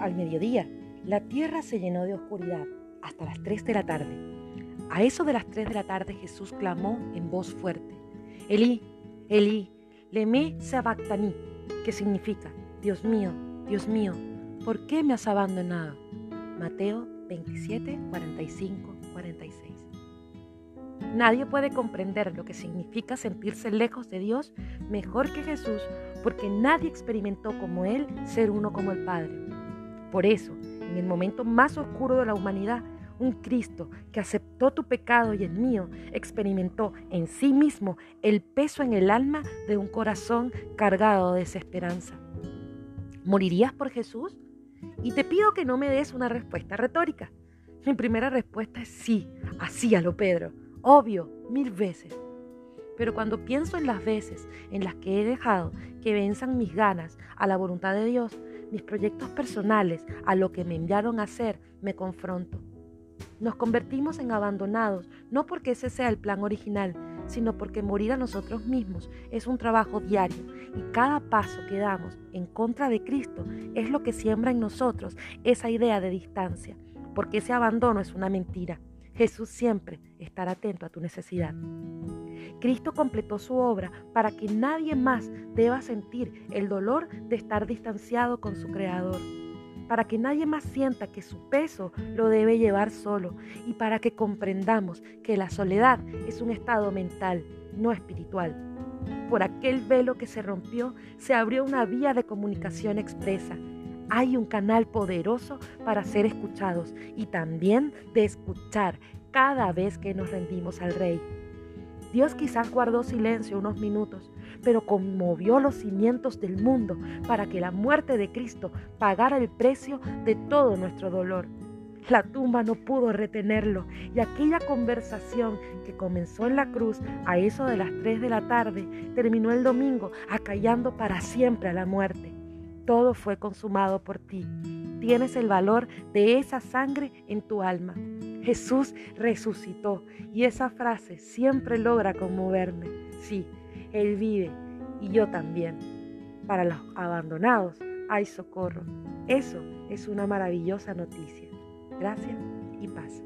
al mediodía, la tierra se llenó de oscuridad hasta las 3 de la tarde. A eso de las 3 de la tarde Jesús clamó en voz fuerte, Elí, Elí, leme sabactani, que significa, Dios mío, Dios mío, ¿por qué me has abandonado? Mateo 27, 45, 46. Nadie puede comprender lo que significa sentirse lejos de Dios mejor que Jesús, porque nadie experimentó como Él ser uno como el Padre. Por eso, en el momento más oscuro de la humanidad, un Cristo que aceptó tu pecado y el mío, experimentó en sí mismo el peso en el alma de un corazón cargado de desesperanza. ¿Morirías por Jesús? Y te pido que no me des una respuesta retórica. Mi primera respuesta es sí, así a lo Pedro. Obvio, mil veces. Pero cuando pienso en las veces en las que he dejado que venzan mis ganas a la voluntad de Dios, mis proyectos personales, a lo que me enviaron a hacer, me confronto. Nos convertimos en abandonados, no porque ese sea el plan original, sino porque morir a nosotros mismos es un trabajo diario y cada paso que damos en contra de Cristo es lo que siembra en nosotros esa idea de distancia, porque ese abandono es una mentira. Jesús siempre estará atento a tu necesidad. Cristo completó su obra para que nadie más deba sentir el dolor de estar distanciado con su Creador, para que nadie más sienta que su peso lo debe llevar solo y para que comprendamos que la soledad es un estado mental, no espiritual. Por aquel velo que se rompió, se abrió una vía de comunicación expresa hay un canal poderoso para ser escuchados y también de escuchar cada vez que nos rendimos al Rey. Dios quizás guardó silencio unos minutos, pero conmovió los cimientos del mundo para que la muerte de Cristo pagara el precio de todo nuestro dolor. La tumba no pudo retenerlo y aquella conversación que comenzó en la cruz a eso de las 3 de la tarde terminó el domingo acallando para siempre a la muerte todo fue consumado por ti. Tienes el valor de esa sangre en tu alma. Jesús resucitó y esa frase siempre logra conmoverme. Sí, Él vive y yo también. Para los abandonados hay socorro. Eso es una maravillosa noticia. Gracias y paz.